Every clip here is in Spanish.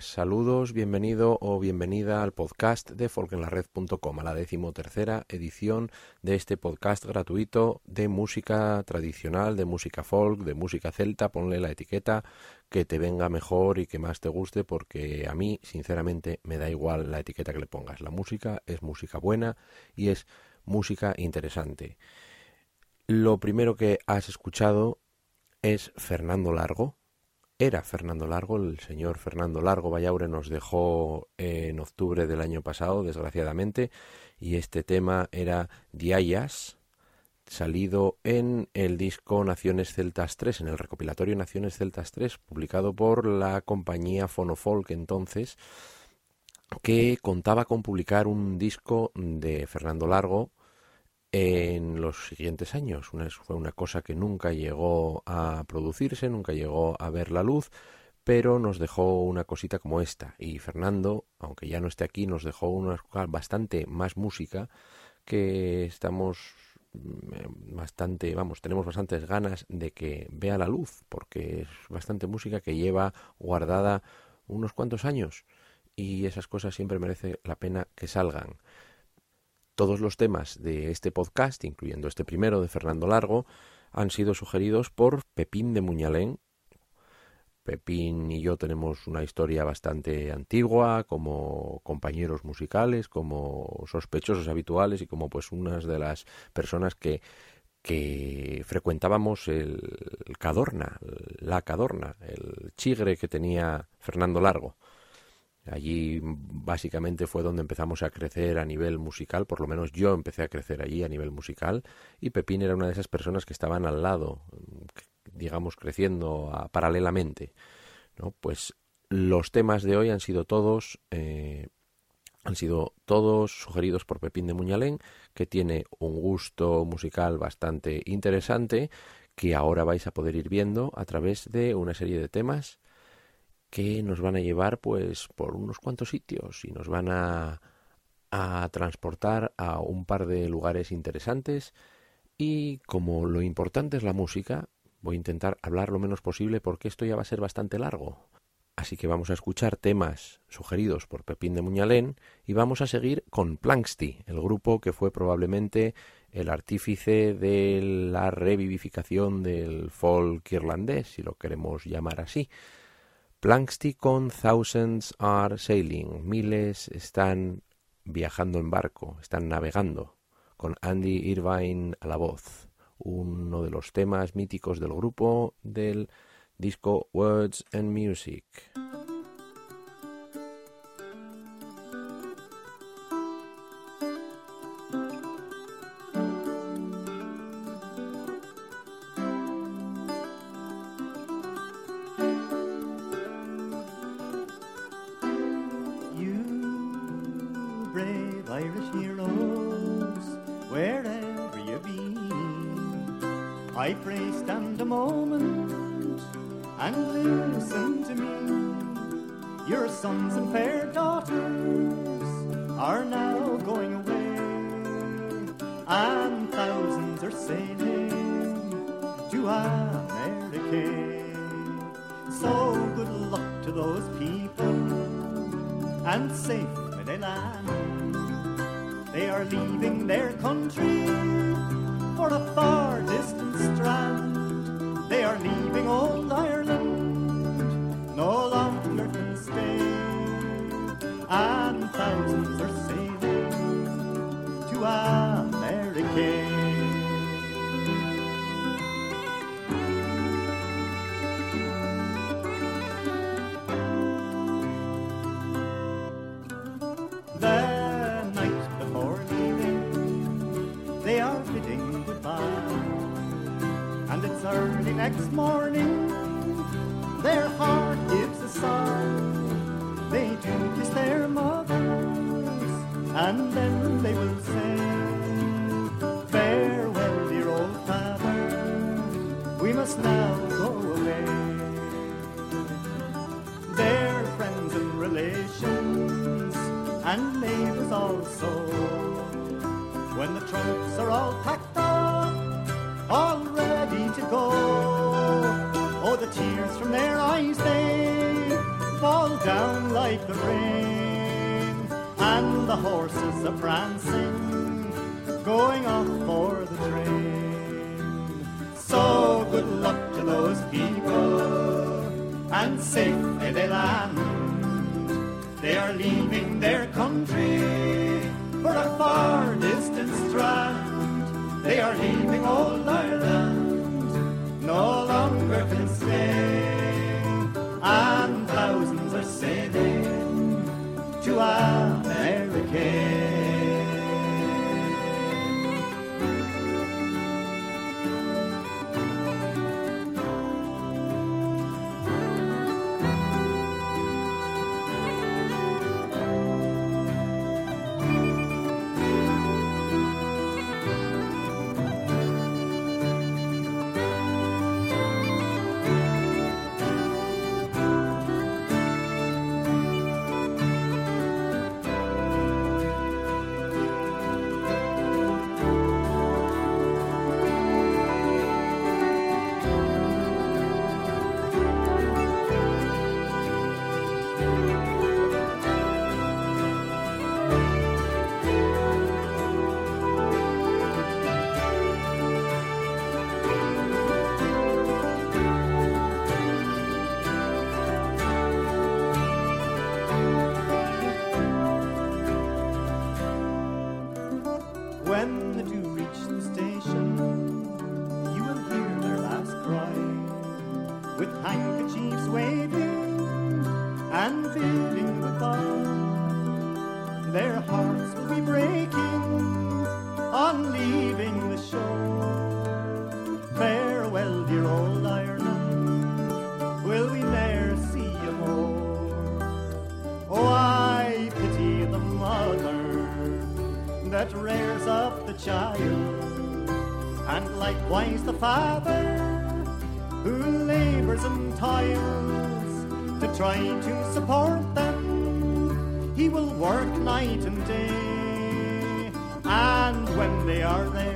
Saludos, bienvenido o bienvenida al podcast de folkenlared.com, a la decimotercera edición de este podcast gratuito de música tradicional, de música folk, de música celta. Ponle la etiqueta que te venga mejor y que más te guste, porque a mí, sinceramente, me da igual la etiqueta que le pongas. La música es música buena y es música interesante. Lo primero que has escuchado es Fernando Largo, era Fernando Largo, el señor Fernando Largo Vallaure nos dejó en octubre del año pasado, desgraciadamente, y este tema era Diayas, salido en el disco Naciones Celtas 3, en el recopilatorio Naciones Celtas 3, publicado por la compañía Fonofolk entonces, que contaba con publicar un disco de Fernando Largo en los siguientes años. Una, fue una cosa que nunca llegó a producirse, nunca llegó a ver la luz, pero nos dejó una cosita como esta. Y Fernando, aunque ya no esté aquí, nos dejó una bastante más música que estamos mm, bastante, vamos, tenemos bastantes ganas de que vea la luz, porque es bastante música que lleva guardada unos cuantos años y esas cosas siempre merece la pena que salgan. Todos los temas de este podcast, incluyendo este primero de Fernando Largo, han sido sugeridos por Pepín de Muñalén. Pepín y yo tenemos una historia bastante antigua, como compañeros musicales, como sospechosos habituales y como pues unas de las personas que que frecuentábamos el, el Cadorna, la Cadorna, el chigre que tenía Fernando Largo. Allí básicamente fue donde empezamos a crecer a nivel musical, por lo menos yo empecé a crecer allí a nivel musical y Pepín era una de esas personas que estaban al lado, digamos, creciendo a, paralelamente. ¿no? Pues los temas de hoy han sido todos eh, han sido todos sugeridos por Pepín de Muñalén, que tiene un gusto musical bastante interesante, que ahora vais a poder ir viendo a través de una serie de temas que nos van a llevar pues por unos cuantos sitios y nos van a, a transportar a un par de lugares interesantes y como lo importante es la música, voy a intentar hablar lo menos posible porque esto ya va a ser bastante largo. Así que vamos a escuchar temas sugeridos por Pepín de Muñalén y vamos a seguir con Planksty, el grupo que fue probablemente el artífice de la revivificación del folk irlandés, si lo queremos llamar así. Planksty con Thousands Are Sailing, miles están viajando en barco, están navegando, con Andy Irvine a la voz, uno de los temas míticos del grupo del disco Words and Music. and safe in they land. They are leaving their country for a far distant strand. They are leaving old Ireland, no longer can stay. next morning, their heart gives a sigh. They do kiss their mothers, and then they will say, Farewell, dear old father, we must now go away. Their friends and relations, and neighbors also, when the trunks are all packed up, all ready to go the tears from their eyes they fall down like the rain, and the horses are prancing, going off for the train. So good luck to those people, and safely they land. They are leaving their country for a far distant strand. They are leaving old Ireland no longer can stay, and thousands are sailing to America. try to support them. He will work night and day, and when they are there,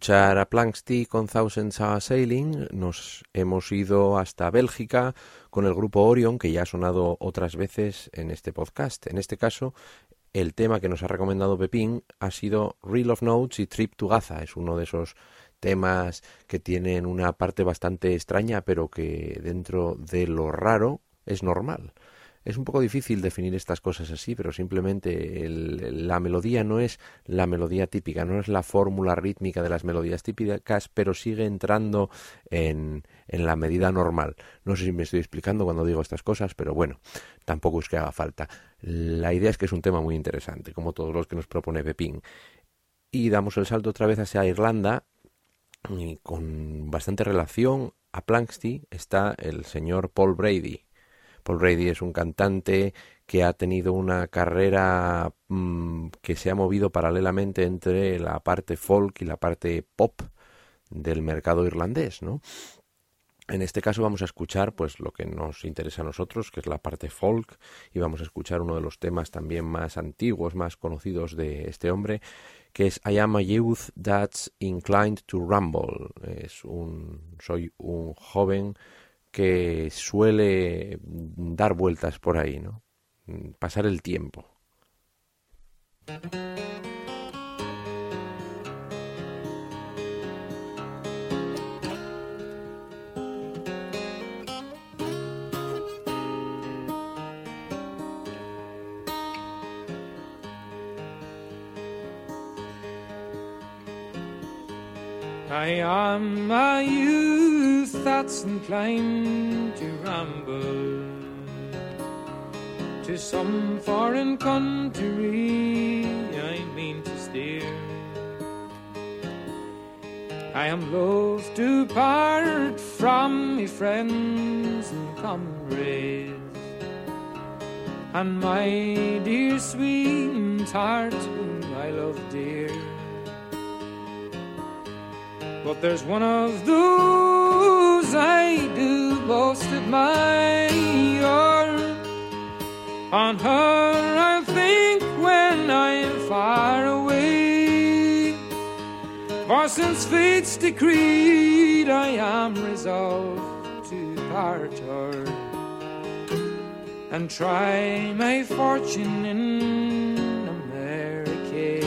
escuchar a con Thousands Are Sailing, nos hemos ido hasta Bélgica con el grupo Orion, que ya ha sonado otras veces en este podcast. En este caso, el tema que nos ha recomendado Pepín ha sido Reel of Notes y Trip to Gaza. Es uno de esos temas que tienen una parte bastante extraña, pero que dentro de lo raro es normal. Es un poco difícil definir estas cosas así, pero simplemente la melodía no es la melodía típica, no es la fórmula rítmica de las melodías típicas, pero sigue entrando en, en la medida normal. No sé si me estoy explicando cuando digo estas cosas, pero bueno, tampoco es que haga falta. La idea es que es un tema muy interesante, como todos los que nos propone Pepín. Y damos el salto otra vez hacia Irlanda, y con bastante relación a Planksty está el señor Paul Brady. Brady es un cantante que ha tenido una carrera mm, que se ha movido paralelamente entre la parte folk y la parte pop del mercado irlandés, ¿no? En este caso vamos a escuchar pues lo que nos interesa a nosotros, que es la parte folk, y vamos a escuchar uno de los temas también más antiguos, más conocidos de este hombre, que es I am a youth that's inclined to rumble. Es un soy un joven que suele dar vueltas por ahí, ¿no? Pasar el tiempo. That's inclined to ramble to some foreign country. I mean to steer. I am loath to part from my friends and comrades and my dear sweetheart whom I love dear. But there's one of those I do most admire. On her I think when I'm far away. For since fate's decreed, I am resolved to part her and try my fortune in America.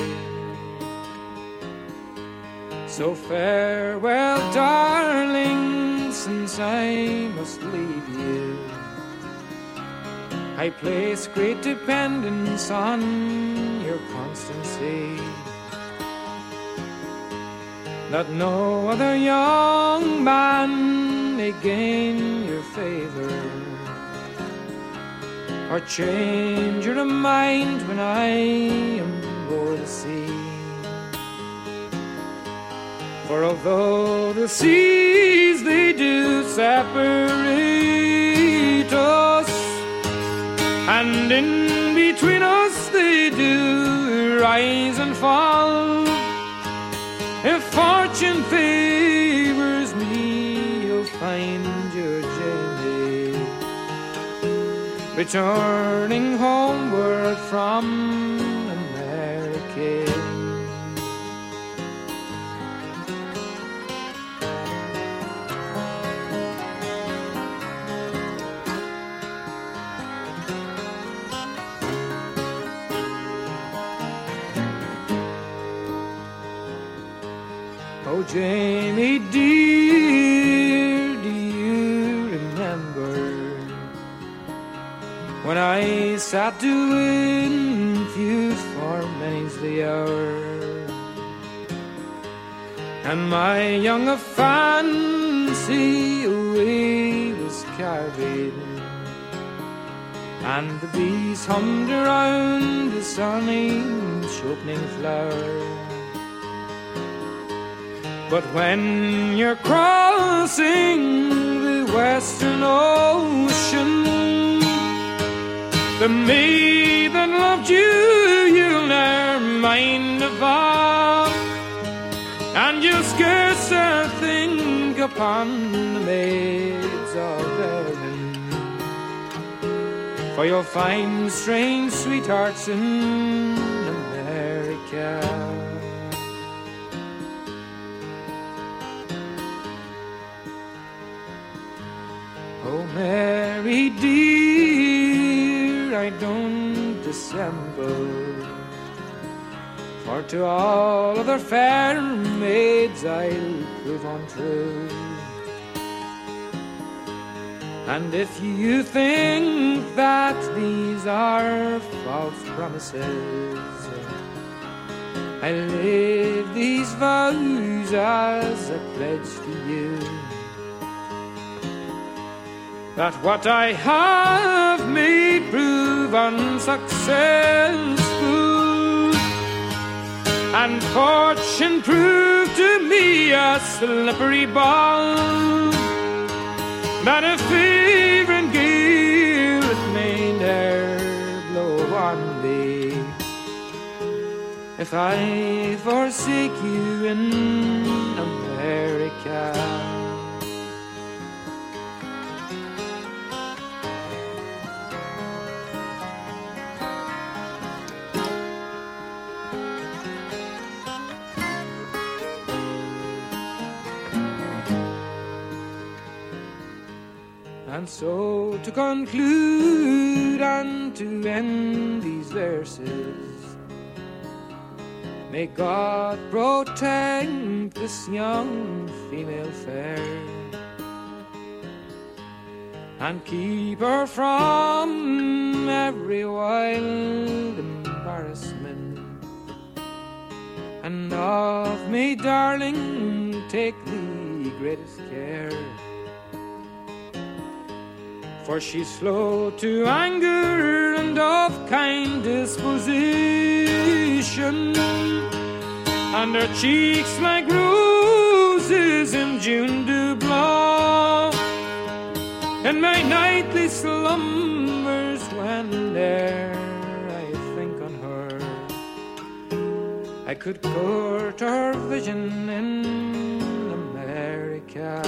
So farewell, darling, since I must leave you. I place great dependence on your constancy. That no other young man may gain your favor or change your mind when I am o'er the sea. For although the seas they do separate us, and in between us they do rise and fall, if fortune favors me, you'll find your Jamie returning homeward from Jamie dear, do you remember when I sat doing fuse for many's the hour? And my young fancy away was carried, and the bees hummed around the sunny opening flower. But when you're crossing the western ocean, the maid that loved you, you'll never mind all. And you'll scarce think upon the maids of Erin. For you'll find strange sweethearts in America. Mary dear, I don't dissemble. For to all other fair maids I'll prove untrue. And if you think that these are false promises, I leave these vows as a pledge to you that what I have may prove unsuccessful, and fortune prove to me a slippery ball that a favoring gale may ne'er blow on thee if I forsake you in America. And so to conclude and to end these verses, may God protect this young female fair and keep her from every wild embarrassment. And of me, darling, take the greatest care. For she's slow to anger and of kind disposition, and her cheeks like roses in June do blow. And my nightly slumbers, when there I think on her, I could court her vision in America.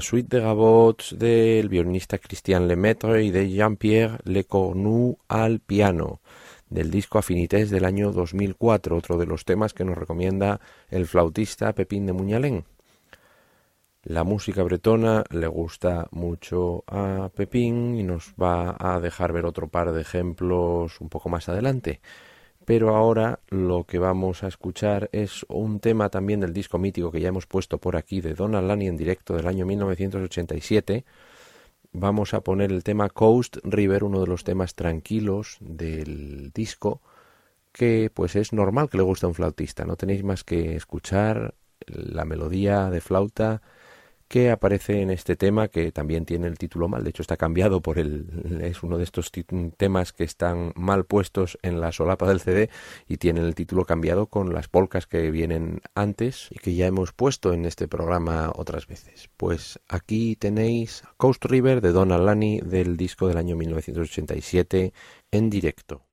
Suite de gavots del violinista Christian Lemaitre y de Jean-Pierre Lecornu al piano, del disco Affinités del año 2004, otro de los temas que nos recomienda el flautista Pepín de Muñalén. La música bretona le gusta mucho a Pepín y nos va a dejar ver otro par de ejemplos un poco más adelante pero ahora lo que vamos a escuchar es un tema también del disco mítico que ya hemos puesto por aquí de Donald Lani en directo del año 1987. Vamos a poner el tema Coast River, uno de los temas tranquilos del disco, que pues es normal que le guste a un flautista. No tenéis más que escuchar la melodía de flauta que aparece en este tema que también tiene el título mal. De hecho, está cambiado por el. Es uno de estos temas que están mal puestos en la solapa del CD y tienen el título cambiado con las polcas que vienen antes y que ya hemos puesto en este programa otras veces. Pues aquí tenéis Coast River de Don Alani del disco del año 1987 en directo.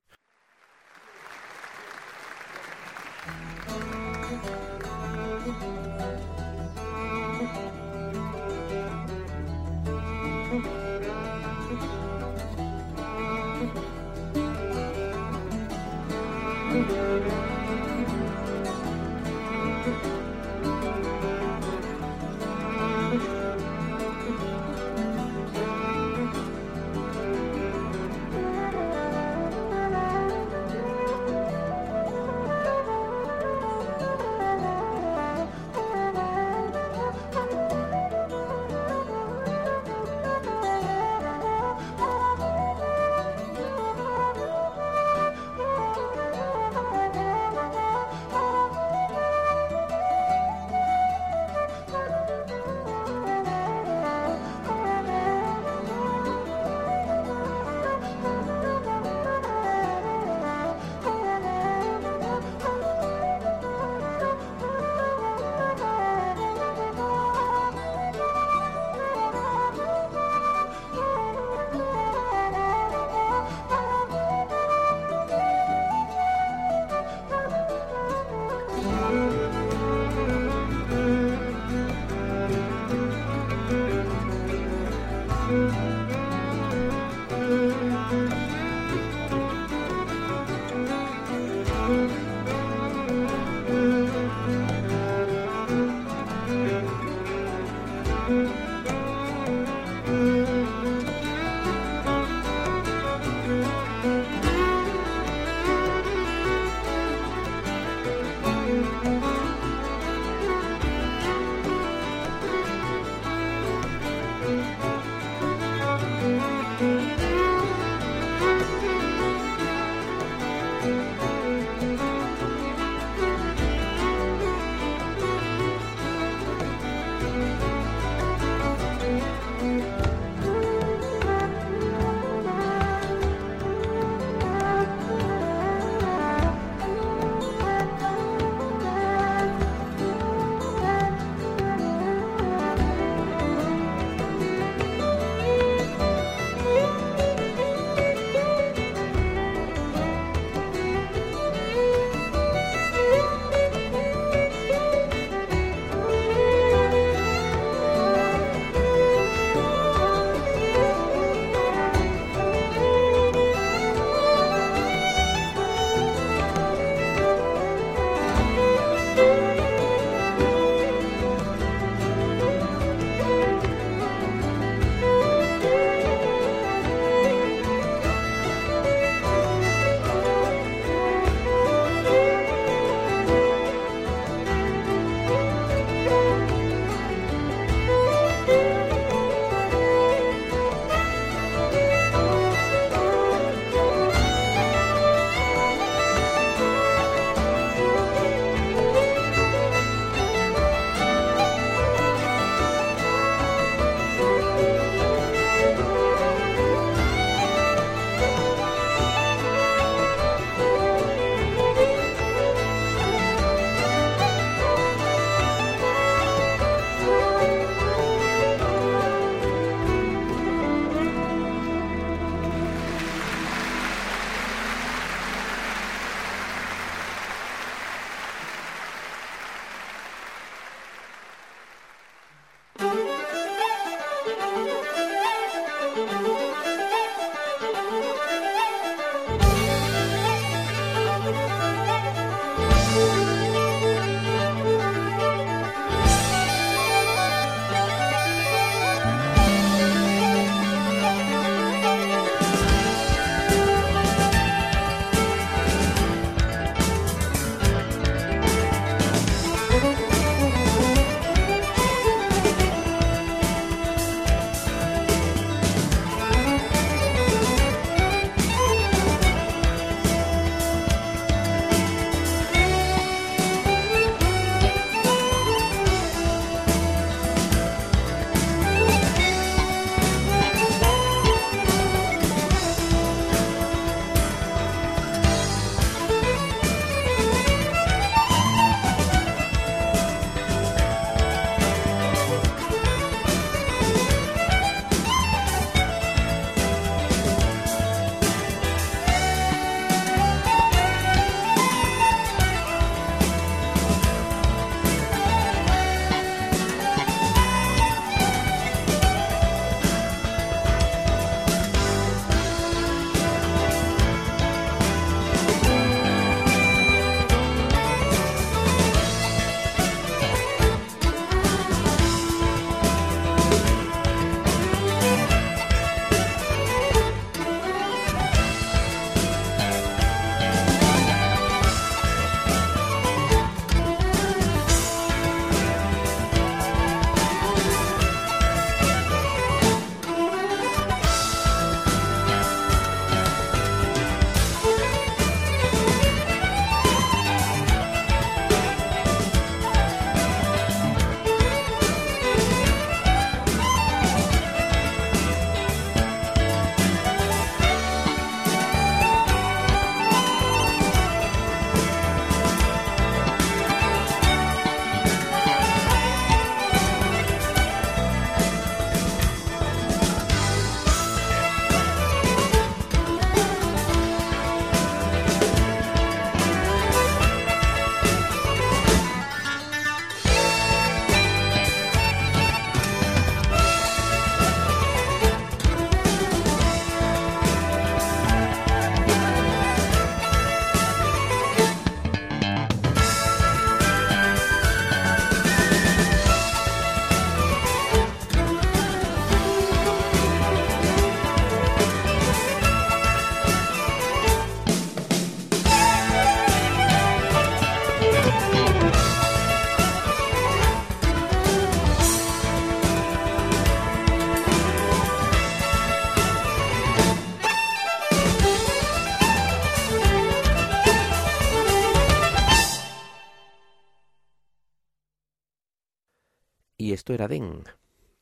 Era Den.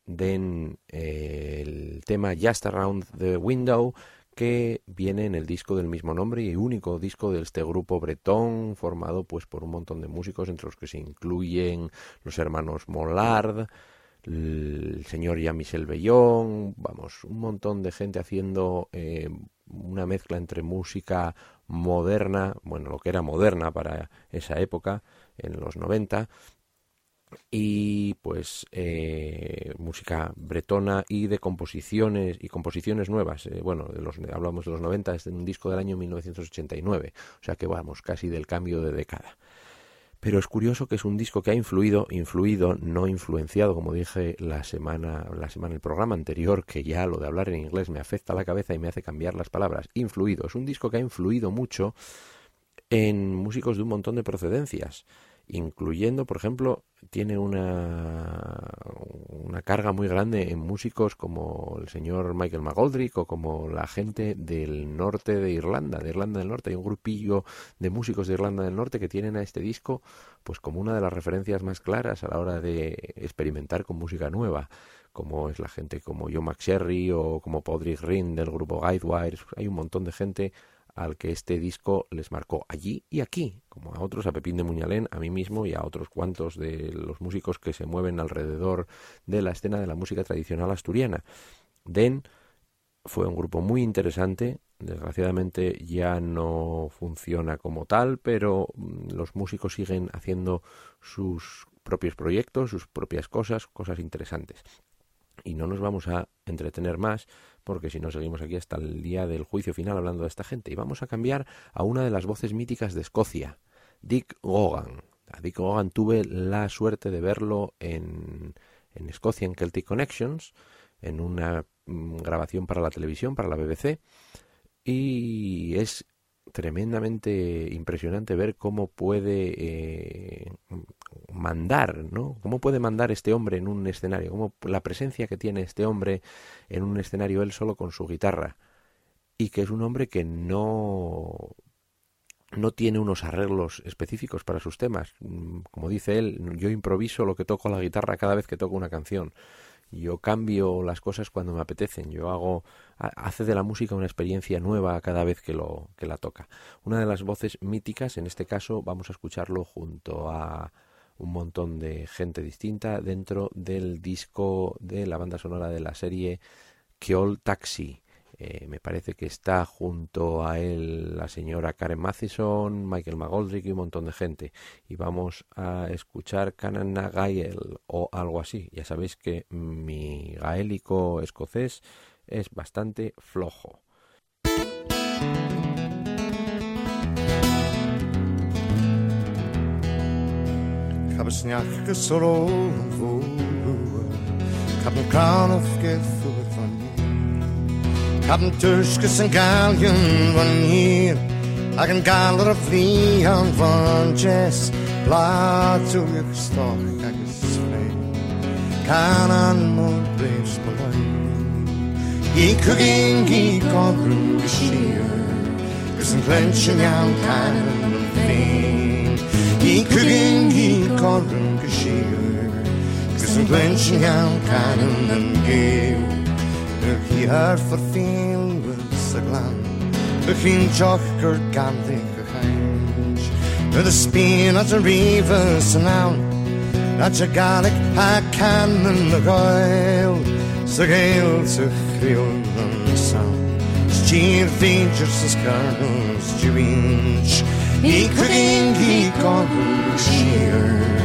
Den, eh, el tema Just Around the Window, que viene en el disco del mismo nombre y único disco de este grupo bretón formado pues por un montón de músicos entre los que se incluyen los hermanos Mollard, el señor Jean-Michel Bellón, vamos, un montón de gente haciendo eh, una mezcla entre música moderna, bueno, lo que era moderna para esa época, en los 90, y pues eh, música bretona y de composiciones y composiciones nuevas. Eh, bueno, de los, hablamos de los 90, es un disco del año 1989, o sea que vamos, casi del cambio de década. Pero es curioso que es un disco que ha influido, influido, no influenciado, como dije la semana, la semana, el programa anterior, que ya lo de hablar en inglés me afecta la cabeza y me hace cambiar las palabras. Influido, es un disco que ha influido mucho en músicos de un montón de procedencias incluyendo, por ejemplo, tiene una, una carga muy grande en músicos como el señor Michael McGoldrick o como la gente del norte de Irlanda, de Irlanda del Norte. Hay un grupillo de músicos de Irlanda del Norte que tienen a este disco pues como una de las referencias más claras a la hora de experimentar con música nueva como es la gente como Joe McSherry o como Podrick Rin del grupo Guidewire. Hay un montón de gente al que este disco les marcó allí y aquí, como a otros, a Pepín de Muñalén, a mí mismo y a otros cuantos de los músicos que se mueven alrededor de la escena de la música tradicional asturiana. Den fue un grupo muy interesante, desgraciadamente ya no funciona como tal, pero mm, los músicos siguen haciendo sus propios proyectos, sus propias cosas, cosas interesantes. Y no nos vamos a entretener más porque si no seguimos aquí hasta el día del juicio final hablando de esta gente. Y vamos a cambiar a una de las voces míticas de Escocia, Dick Gogan. A Dick Gogan tuve la suerte de verlo en, en Escocia, en Celtic Connections, en una mm, grabación para la televisión, para la BBC, y es tremendamente impresionante ver cómo puede eh, mandar, ¿no? ¿Cómo puede mandar este hombre en un escenario? ¿Cómo la presencia que tiene este hombre en un escenario él solo con su guitarra? Y que es un hombre que no no tiene unos arreglos específicos para sus temas. Mm, como dice él, yo improviso lo que toco la guitarra cada vez que toco una canción. Yo cambio las cosas cuando me apetecen. Yo hago hace de la música una experiencia nueva cada vez que lo que la toca. Una de las voces míticas, en este caso, vamos a escucharlo junto a un montón de gente distinta dentro del disco de la banda sonora de la serie Keol Taxi. Eh, me parece que está junto a él la señora Karen Mathison, Michael McGoldrick y un montón de gente. Y vamos a escuchar Canana Gael o algo así. Ya sabéis que mi gaélico escocés es bastante flojo. Kappentuskes en galgen var hier. Ag en galer a flian van Jess. Blad to your stock, I can slay. Can an more braves belay. I cooking, I got room to shear. Cause in clenching out kind of vein. I cooking, I got room to shear. Cause in clenching out kind of. Hier verfilmelse glam begint jochgur gan dige geins. With a spin at a river synawn, at a garlic a can yn the goel, The gael sy'ch rhywun yn sawn. Sgir ddeintir sy'n sgarnws diwinch, i cwydyn gi the sir.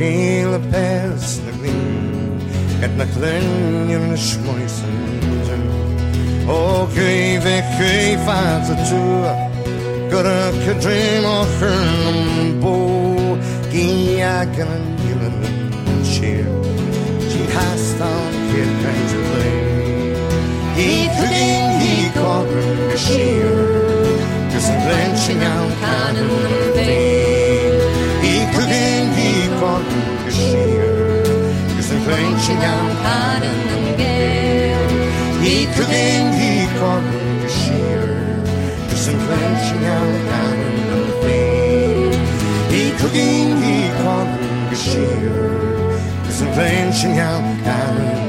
feel a past the green at naklenjen shmoisen zen o kei ve kei faz a tu Got a dream of her bo. Gi a kan yulen shir she has down kid kind to play. He couldin he the her shir Cause I'm blanching out kind of day 그냥 바르는 게 이쁘긴 이거는 시을 무슨 그냥 바르는 게 이쁘긴 이거는 시을 무슨 그냥 바르는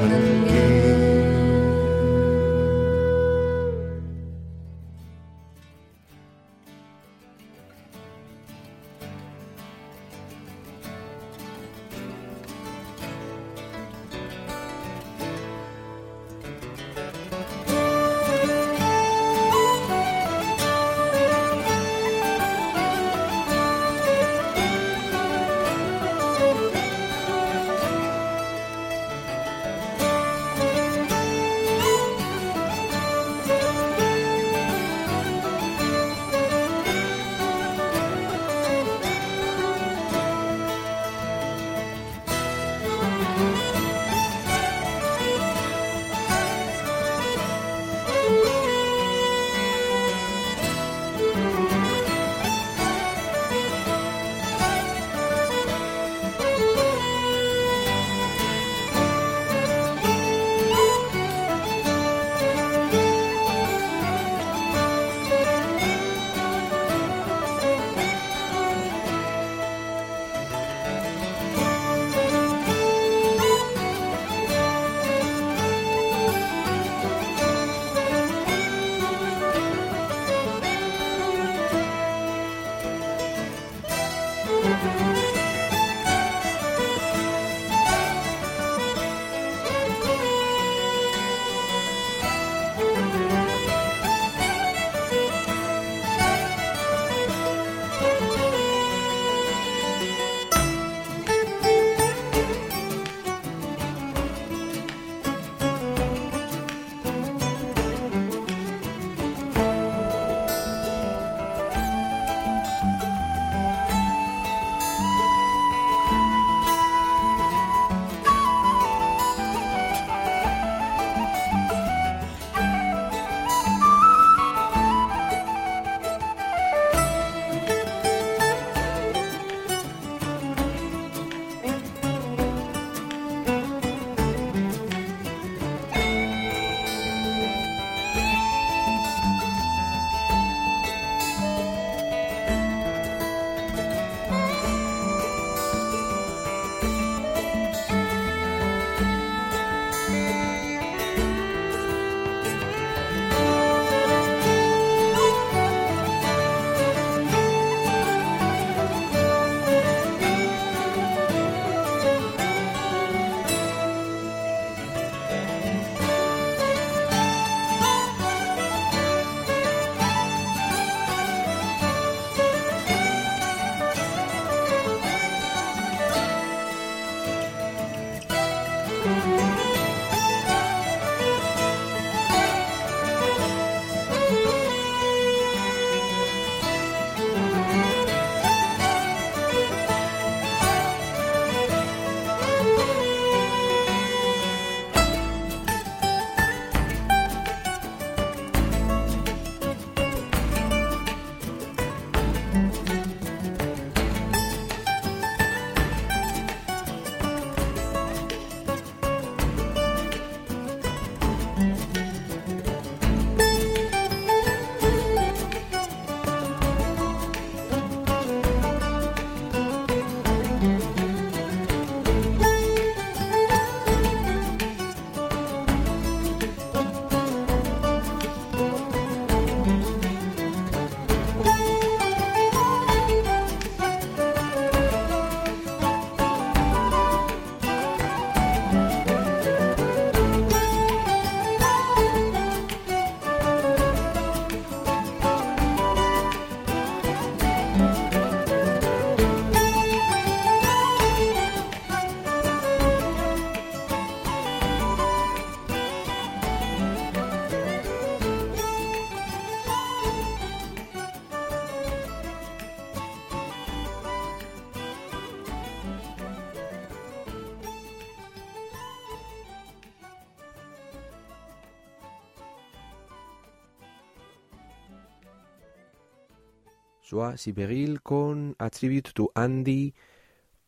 Con A to Andy,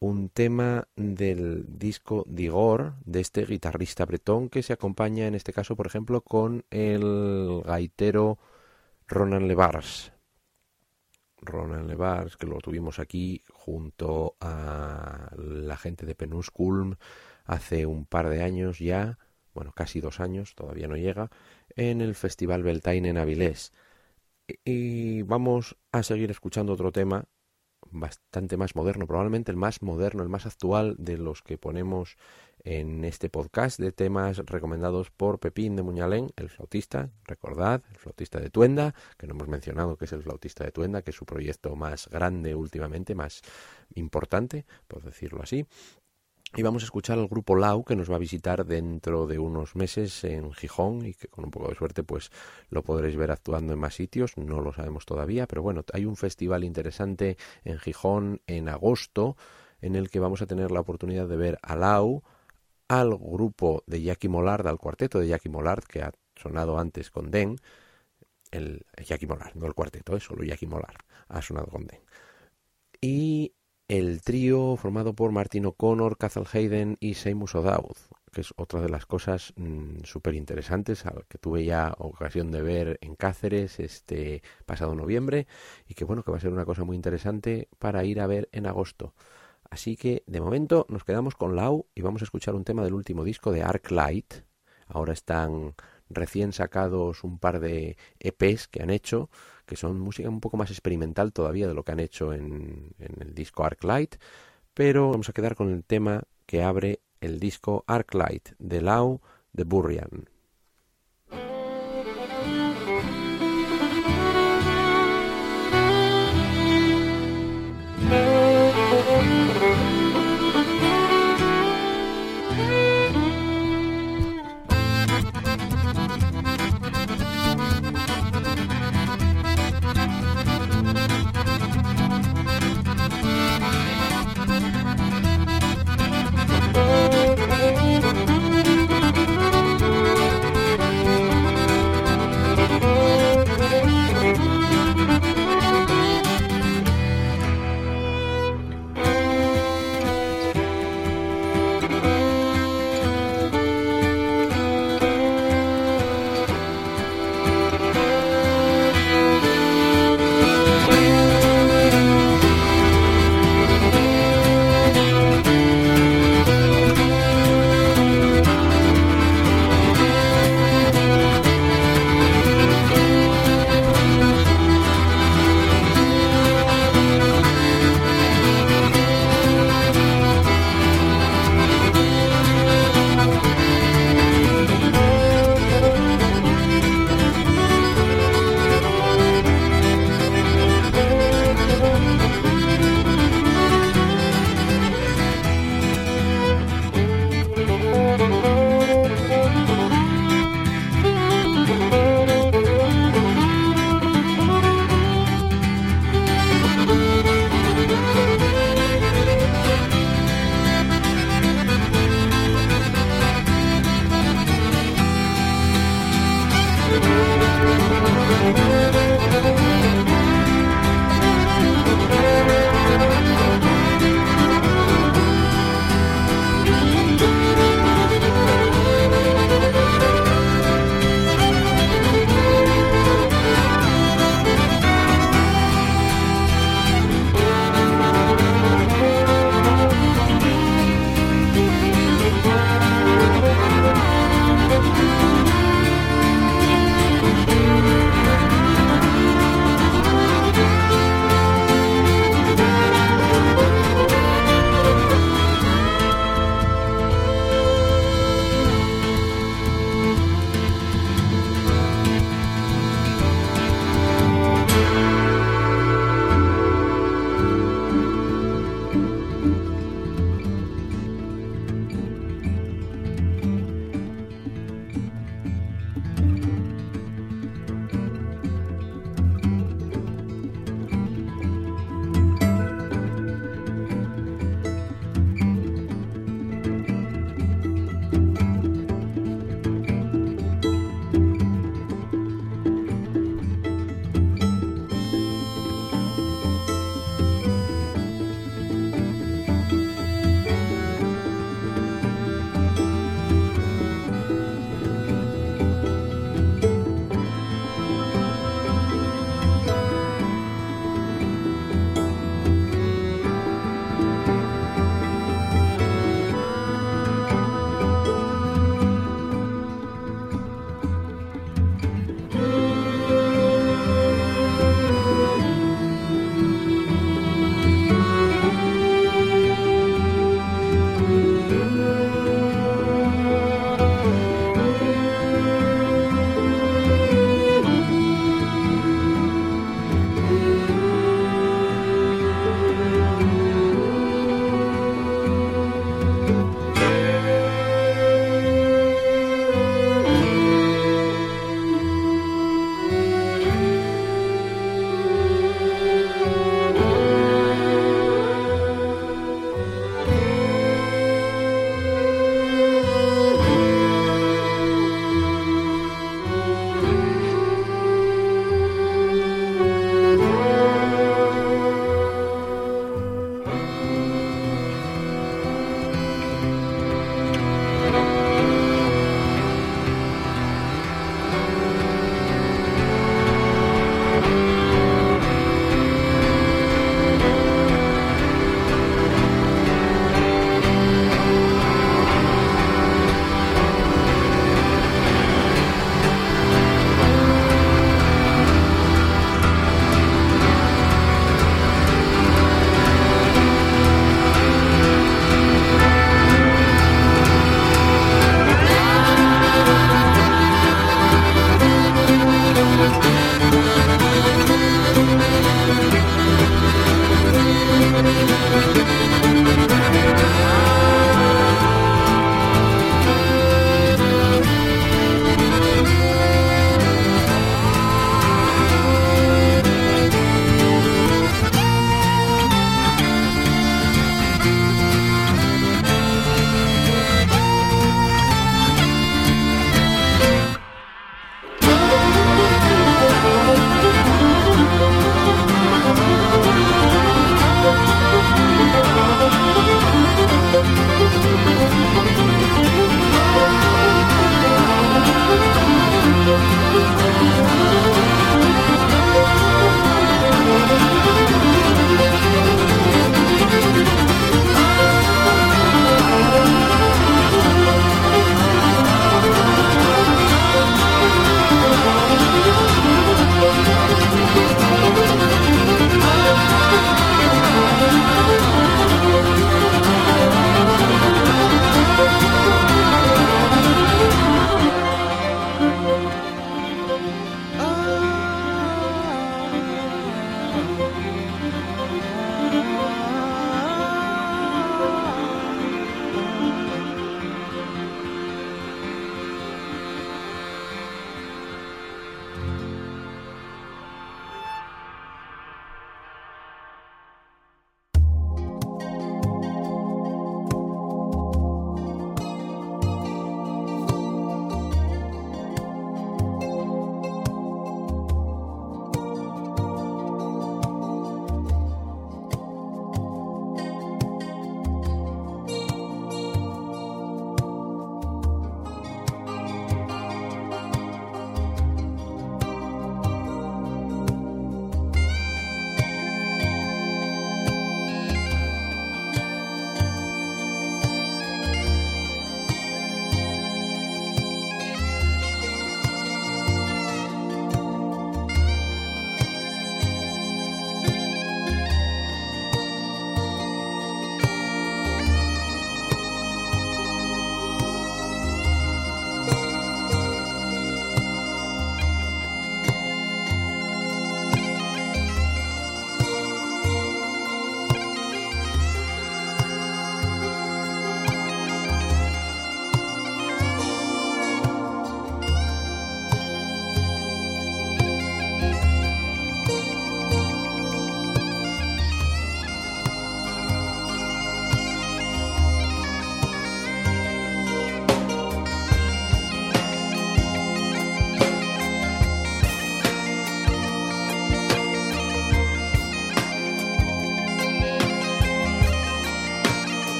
un tema del disco Digor de este guitarrista bretón que se acompaña en este caso, por ejemplo, con el gaitero Ronan Levars. Ronan Levars, que lo tuvimos aquí junto a la gente de Penusculm hace un par de años ya, bueno, casi dos años, todavía no llega, en el Festival Beltane en Avilés. Y vamos a seguir escuchando otro tema bastante más moderno, probablemente el más moderno, el más actual de los que ponemos en este podcast de temas recomendados por Pepín de Muñalén, el flautista, recordad, el flautista de Tuenda, que no hemos mencionado que es el flautista de Tuenda, que es su proyecto más grande últimamente, más importante, por decirlo así. Y vamos a escuchar al grupo Lau que nos va a visitar dentro de unos meses en Gijón y que con un poco de suerte pues lo podréis ver actuando en más sitios, no lo sabemos todavía, pero bueno, hay un festival interesante en Gijón en agosto en el que vamos a tener la oportunidad de ver a Lau, al grupo de Jackie Mollard, al cuarteto de Jackie Mollard que ha sonado antes con Den, el Jackie Mollard, no el cuarteto, es solo Jackie Mollard ha sonado con Den. Y el trío formado por Martin O'Connor, Cathal Hayden y Seamus O'Dowd, que es otra de las cosas mm, súper interesantes que tuve ya ocasión de ver en Cáceres este pasado noviembre y que bueno, que va a ser una cosa muy interesante para ir a ver en agosto. Así que de momento nos quedamos con Lau y vamos a escuchar un tema del último disco de Arclight. Ahora están recién sacados un par de EPs que han hecho que son música un poco más experimental todavía de lo que han hecho en, el disco Arclight, pero vamos a quedar con el tema que abre el disco Arclight de Lau de Burrian.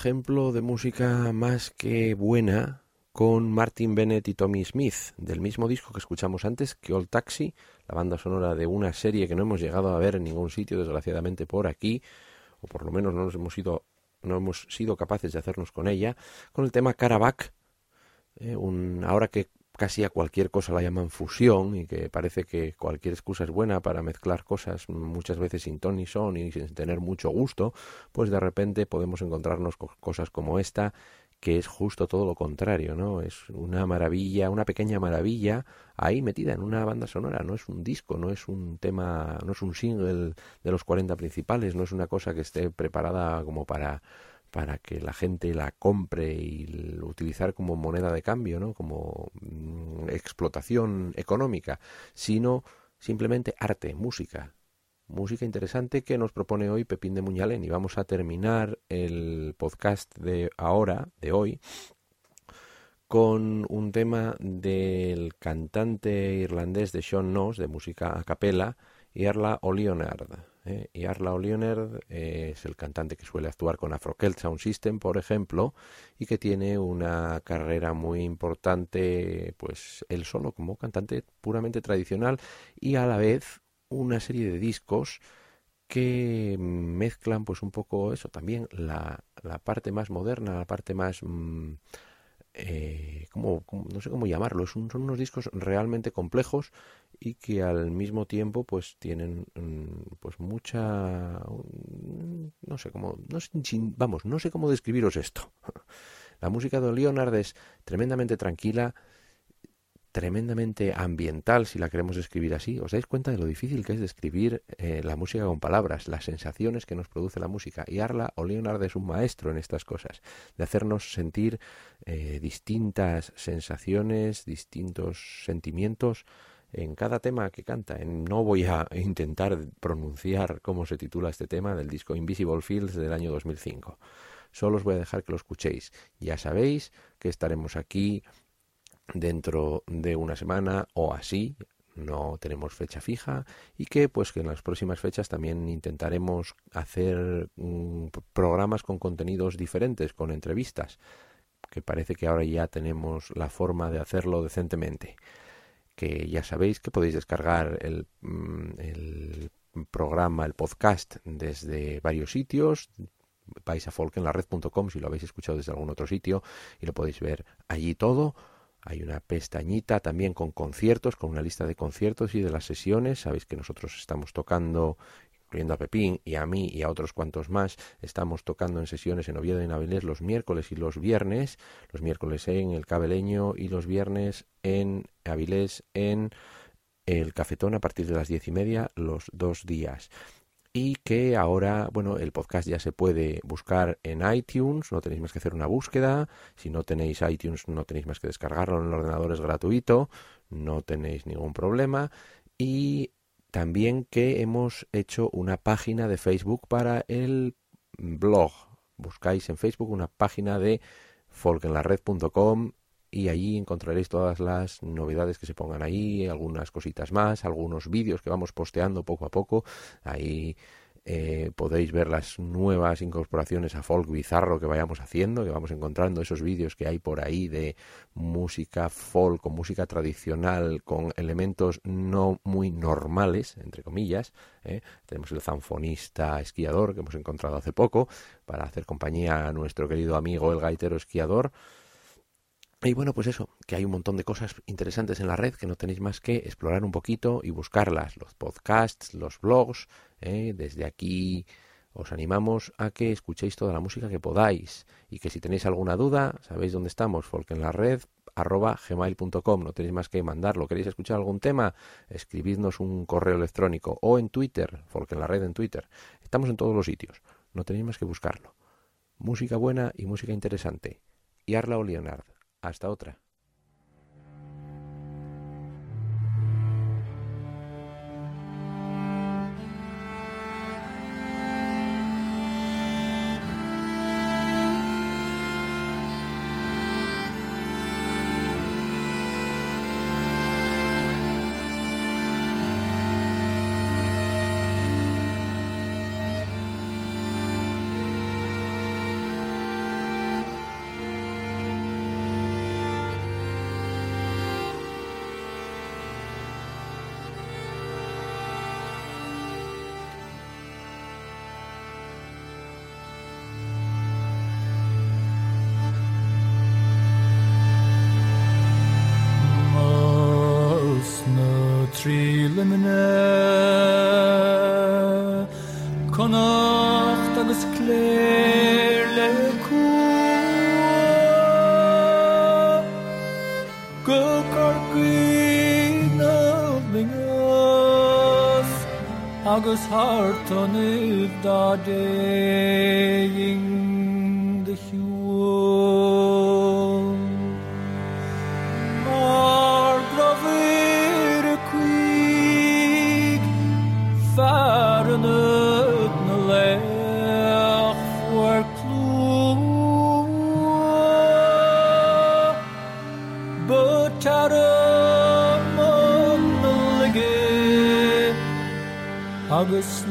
Ejemplo de música más que buena con Martin Bennett y Tommy Smith, del mismo disco que escuchamos antes, que Old Taxi, la banda sonora de una serie que no hemos llegado a ver en ningún sitio, desgraciadamente por aquí, o por lo menos no nos hemos ido, no hemos sido capaces de hacernos con ella, con el tema Carabac, eh, un, ahora que casi a cualquier cosa la llaman fusión y que parece que cualquier excusa es buena para mezclar cosas muchas veces sin ton ni son y sin tener mucho gusto, pues de repente podemos encontrarnos con cosas como esta que es justo todo lo contrario, ¿no? Es una maravilla, una pequeña maravilla ahí metida en una banda sonora, no es un disco, no es un tema, no es un single de los 40 principales, no es una cosa que esté preparada como para para que la gente la compre y utilizar como moneda de cambio, ¿no? como mm, explotación económica, sino simplemente arte, música. Música interesante que nos propone hoy Pepín de Muñalén. Y vamos a terminar el podcast de ahora, de hoy, con un tema del cantante irlandés de Sean Nos, de música a capella, Arla O'Leonard. ¿Eh? Y Arla O'Leonard eh, es el cantante que suele actuar con Afrocelt Sound System, por ejemplo, y que tiene una carrera muy importante, pues él solo como cantante puramente tradicional y a la vez una serie de discos que mezclan pues un poco eso también la, la parte más moderna la parte más mm, eh, como, no sé cómo llamarlo, son unos discos realmente complejos y que al mismo tiempo pues tienen mm, pues mucha no sé cómo no vamos no sé cómo describiros esto la música de Leonard es tremendamente tranquila tremendamente ambiental, si la queremos describir así. ¿Os dais cuenta de lo difícil que es describir eh, la música con palabras, las sensaciones que nos produce la música? Y Arla o Leonard es un maestro en estas cosas, de hacernos sentir eh, distintas sensaciones, distintos sentimientos en cada tema que canta. no voy a intentar pronunciar cómo se titula este tema del disco Invisible Fields del año 2005. Solo os voy a dejar que lo escuchéis. Ya sabéis que estaremos aquí dentro de una semana o así, no tenemos fecha fija y que pues que en las próximas fechas también intentaremos hacer mm, programas con contenidos diferentes, con entrevistas, que parece que ahora ya tenemos la forma de hacerlo decentemente. Que ya sabéis que podéis descargar el, mm, el programa, el podcast desde varios sitios, vais a folkenlared.com si lo habéis escuchado desde algún otro sitio y lo podéis ver allí todo hay una pestañita también con conciertos, con una lista de conciertos y de las sesiones. Sabéis que nosotros estamos tocando, incluyendo a Pepín y a mí y a otros cuantos más, estamos tocando en sesiones en Oviedo y en Avilés los miércoles y los viernes, los miércoles en el Cabeleño y los viernes en Avilés en el Cafetón a partir de las diez y media los dos días. Y que ahora, bueno, el podcast ya se puede buscar en iTunes, no tenéis más que hacer una búsqueda, si no tenéis iTunes no tenéis más que descargarlo en el ordenador, es gratuito, no tenéis ningún problema. Y también que hemos hecho una página de Facebook para el blog. Buscáis en Facebook una página de folkenlared.com y allí encontraréis todas las novedades que se pongan ahí, algunas cositas más, algunos vídeos que vamos posteando poco a poco. Ahí eh, podéis ver las nuevas incorporaciones a folk bizarro que vayamos haciendo, que vamos encontrando esos vídeos que hay por ahí de música folk o música tradicional con elementos no muy normales, entre comillas. ¿eh? Tenemos el zanfonista esquiador que hemos encontrado hace poco para hacer compañía a nuestro querido amigo el gaitero esquiador. Y bueno, pues eso, que hay un montón de cosas interesantes en la red que no tenéis más que explorar un poquito y buscarlas. Los podcasts, los blogs. ¿eh? Desde aquí os animamos a que escuchéis toda la música que podáis. Y que si tenéis alguna duda, sabéis dónde estamos, folk en la red arroba gmail.com. No tenéis más que mandarlo. ¿Queréis escuchar algún tema? Escribidnos un correo electrónico o en Twitter, red en Twitter. Estamos en todos los sitios. No tenéis más que buscarlo. Música buena y música interesante. Y Arla o Leonard. Hasta otra. agus hart on uvda dei this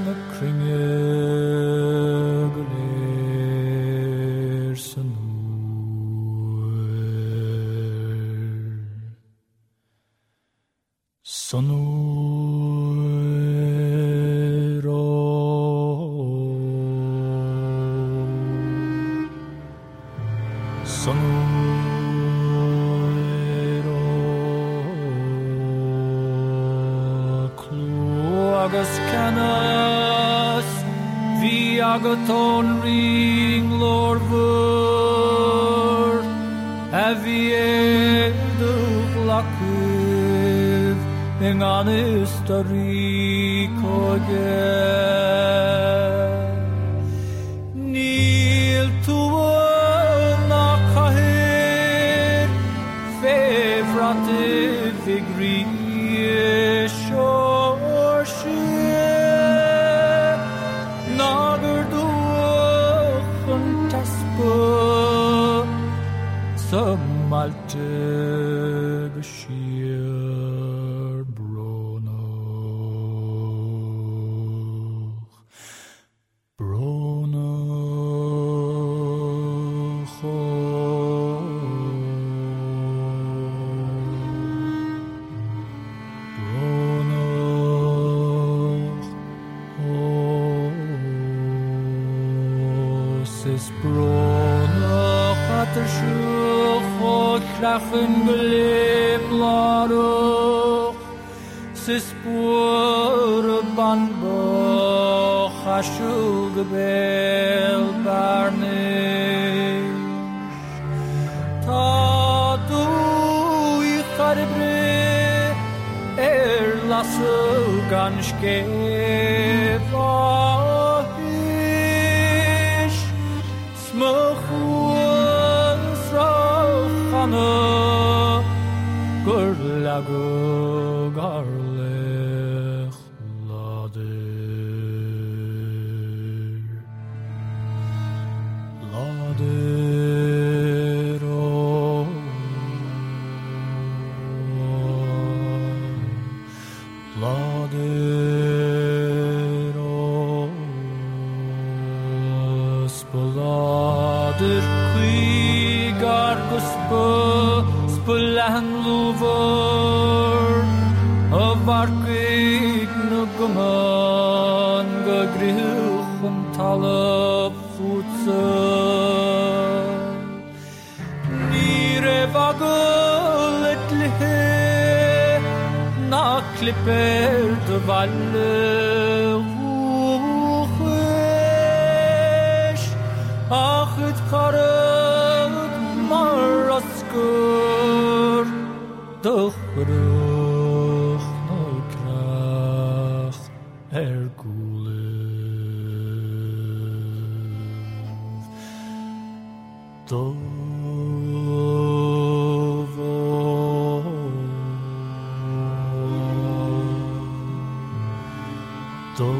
Stov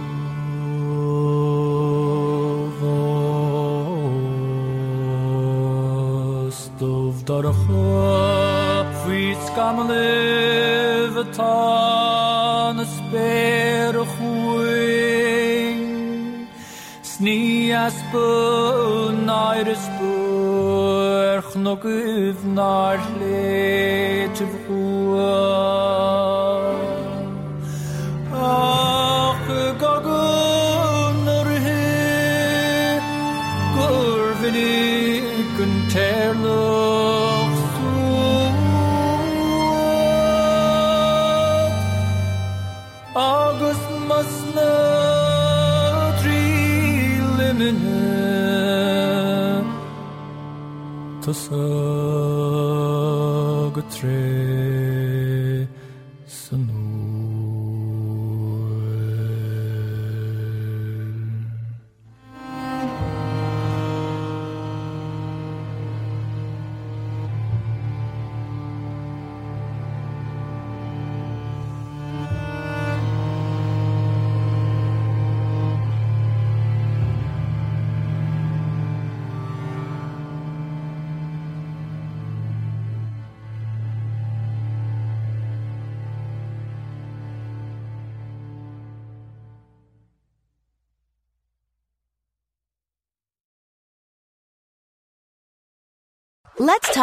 dorcho fritz gamle vatan sper khuing sni nair through.